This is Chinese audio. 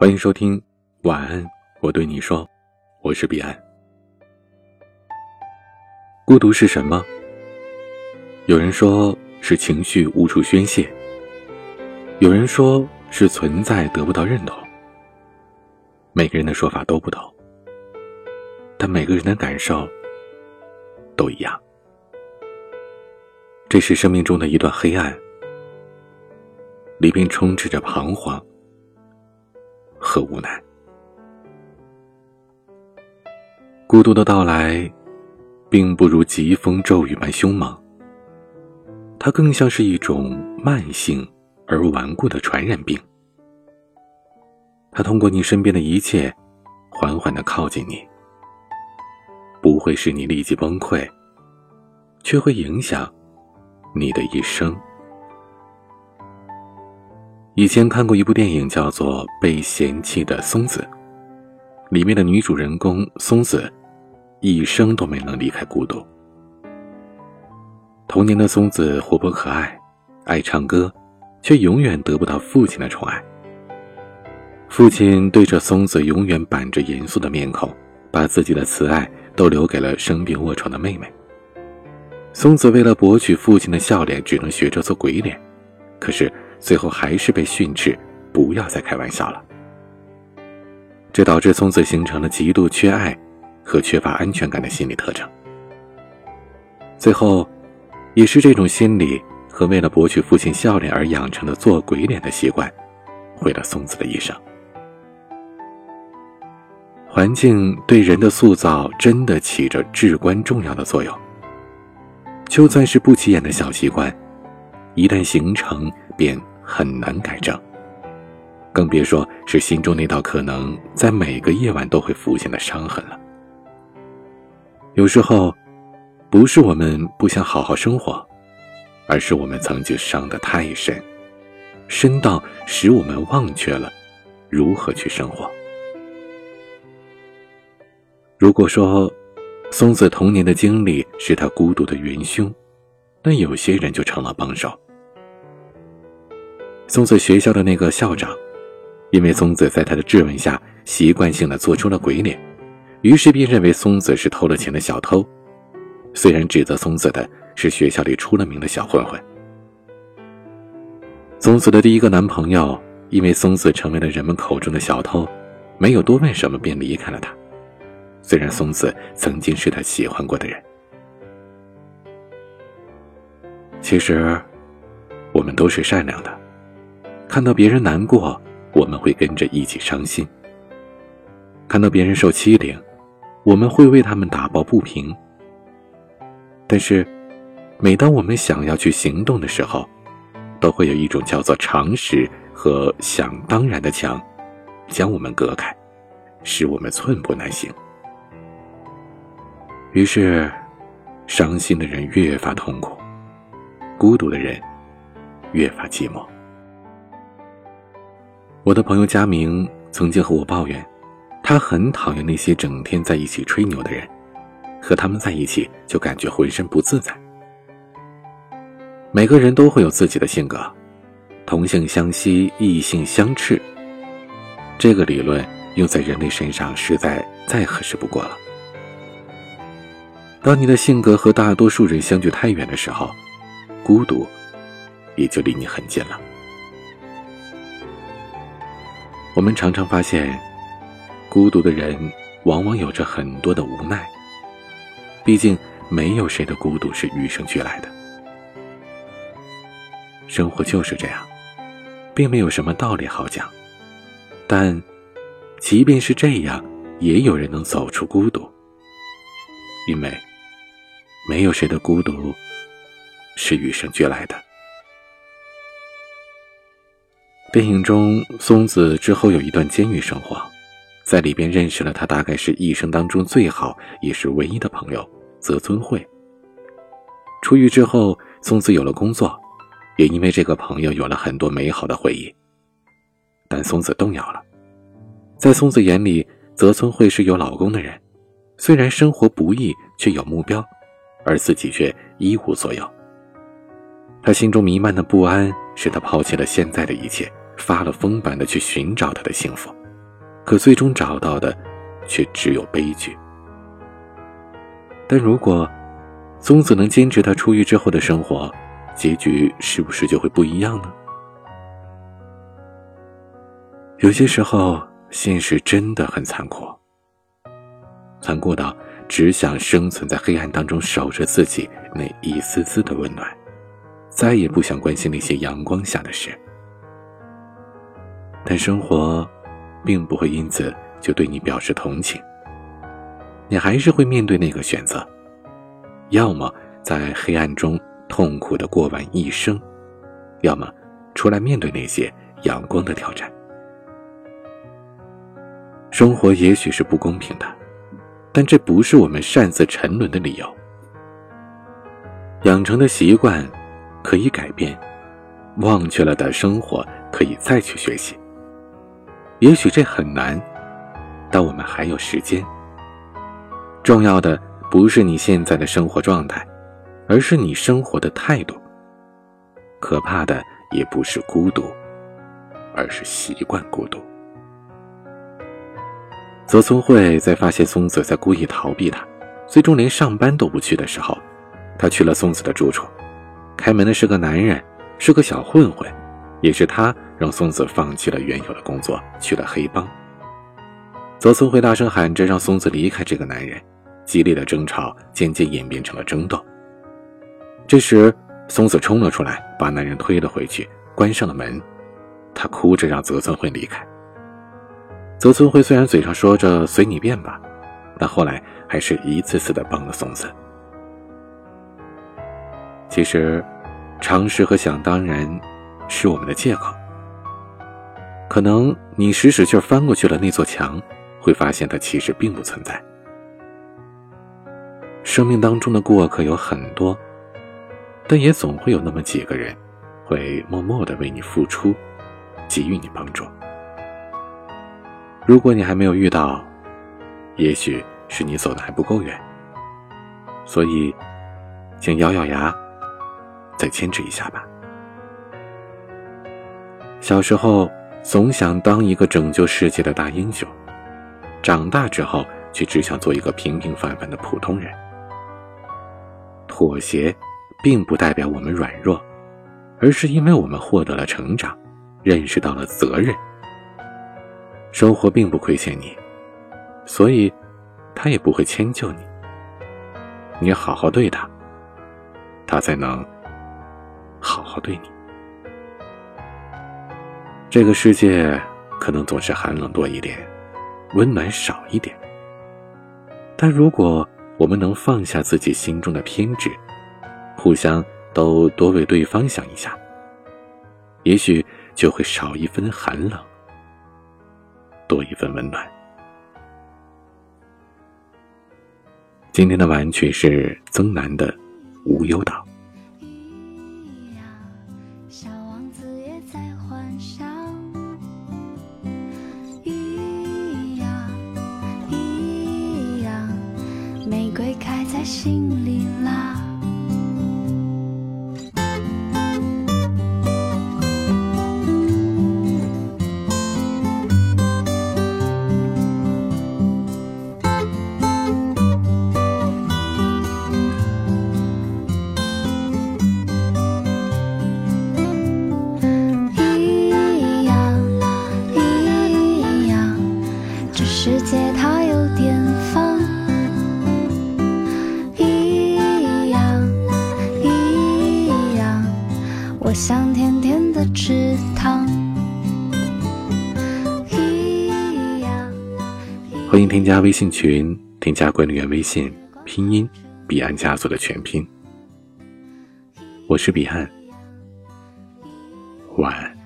欢迎收听，晚安，我对你说，我是彼岸。孤独是什么？有人说是情绪无处宣泄，有人说是存在得不到认同。每个人的说法都不同，但每个人的感受都一样。这是生命中的一段黑暗，里边充斥着彷徨。和无奈，孤独的到来，并不如疾风骤雨般凶猛。它更像是一种慢性而顽固的传染病。它通过你身边的一切，缓缓的靠近你，不会使你立即崩溃，却会影响你的一生。以前看过一部电影，叫做《被嫌弃的松子》，里面的女主人公松子，一生都没能离开孤独。童年的松子活泼可爱，爱唱歌，却永远得不到父亲的宠爱。父亲对着松子永远板着严肃的面孔，把自己的慈爱都留给了生病卧床的妹妹。松子为了博取父亲的笑脸，只能学着做鬼脸，可是。最后还是被训斥，不要再开玩笑了。这导致松子形成了极度缺爱和缺乏安全感的心理特征。最后，也是这种心理和为了博取父亲笑脸而养成的做鬼脸的习惯，毁了松子的一生。环境对人的塑造真的起着至关重要的作用。就算是不起眼的小习惯，一旦形成，便很难改正，更别说是心中那道可能在每个夜晚都会浮现的伤痕了。有时候，不是我们不想好好生活，而是我们曾经伤得太深，深到使我们忘却了如何去生活。如果说松子童年的经历是他孤独的元凶，那有些人就成了帮手。松子学校的那个校长，因为松子在他的质问下习惯性的做出了鬼脸，于是便认为松子是偷了钱的小偷。虽然指责松子的是学校里出了名的小混混。松子的第一个男朋友因为松子成为了人们口中的小偷，没有多问什么便离开了他。虽然松子曾经是他喜欢过的人，其实我们都是善良的。看到别人难过，我们会跟着一起伤心；看到别人受欺凌，我们会为他们打抱不平。但是，每当我们想要去行动的时候，都会有一种叫做常识和想当然的墙，将我们隔开，使我们寸步难行。于是，伤心的人越发痛苦，孤独的人越发寂寞。我的朋友佳明曾经和我抱怨，他很讨厌那些整天在一起吹牛的人，和他们在一起就感觉浑身不自在。每个人都会有自己的性格，同性相吸，异性相斥。这个理论用在人类身上实在再合适不过了。当你的性格和大多数人相距太远的时候，孤独也就离你很近了。我们常常发现，孤独的人往往有着很多的无奈。毕竟，没有谁的孤独是与生俱来的。生活就是这样，并没有什么道理好讲。但，即便是这样，也有人能走出孤独。因为，没有谁的孤独是与生俱来的。电影中，松子之后有一段监狱生活，在里边认识了他大概是一生当中最好也是唯一的朋友泽村惠。出狱之后，松子有了工作，也因为这个朋友有了很多美好的回忆。但松子动摇了，在松子眼里，泽村惠是有老公的人，虽然生活不易，却有目标，而自己却一无所有。他心中弥漫的不安，使他抛弃了现在的一切。发了疯般的去寻找他的幸福，可最终找到的，却只有悲剧。但如果松子能坚持他出狱之后的生活，结局是不是就会不一样呢？有些时候，现实真的很残酷，残酷到只想生存在黑暗当中，守着自己那一丝丝的温暖，再也不想关心那些阳光下的事。但生活，并不会因此就对你表示同情，你还是会面对那个选择：要么在黑暗中痛苦的过完一生，要么出来面对那些阳光的挑战。生活也许是不公平的，但这不是我们擅自沉沦的理由。养成的习惯可以改变，忘却了的生活可以再去学习。也许这很难，但我们还有时间。重要的不是你现在的生活状态，而是你生活的态度。可怕的也不是孤独，而是习惯孤独。泽村惠在发现松子在故意逃避他，最终连上班都不去的时候，他去了松子的住处。开门的是个男人，是个小混混，也是他让松子放弃了原有的工作，去了黑帮。泽村惠大声喊着让松子离开这个男人，激烈的争吵渐渐演变成了争斗。这时，松子冲了出来，把男人推了回去，关上了门。他哭着让泽村惠离开。泽村会虽然嘴上说着随你便吧，但后来还是一次次的帮了松子。其实，常识和想当然，是我们的借口。可能你使使劲翻过去了那座墙，会发现它其实并不存在。生命当中的过客有很多，但也总会有那么几个人，会默默的为你付出，给予你帮助。如果你还没有遇到，也许是你走的还不够远，所以，请咬咬牙，再坚持一下吧。小时候总想当一个拯救世界的大英雄，长大之后却只想做一个平平凡凡的普通人。妥协，并不代表我们软弱，而是因为我们获得了成长，认识到了责任。生活并不亏欠你，所以，他也不会迁就你。你好好对他，他才能好好对你。这个世界可能总是寒冷多一点，温暖少一点。但如果我们能放下自己心中的偏执，互相都多为对方想一下，也许就会少一分寒冷。多一份温暖。今天的晚曲是曾南的《无忧岛》。在心里啦。我想甜甜的池塘。欢迎添加微信群，添加管理员微信，拼音彼岸家族的全拼。我是彼岸，晚安。